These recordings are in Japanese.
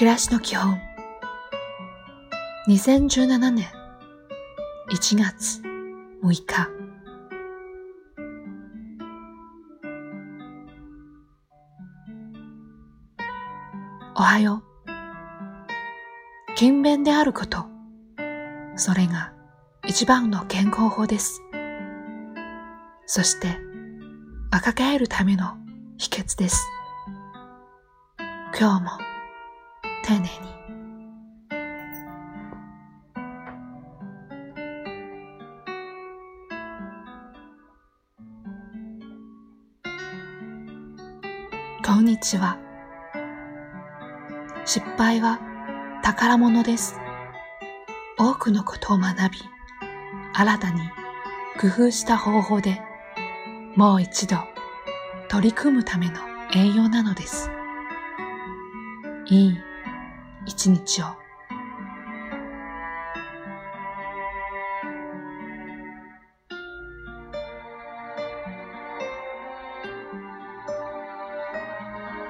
暮らしの基本。2017年1月6日。おはよう。勤勉であること。それが一番の健康法です。そして若返るための秘訣です。今日も丁寧にこんにちは。失敗は宝物です。多くのことを学び新たに工夫した方法でもう一度取り組むための栄養なのです。いい一日を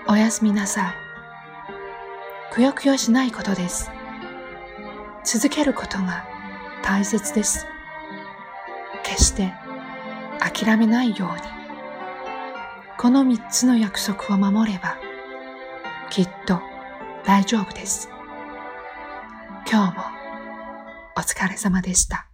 おやすみなさい。くよくよしないことです。続けることが大切です。決して諦めないように。この三つの約束を守れば、きっと大丈夫です。今日もお疲れ様でした。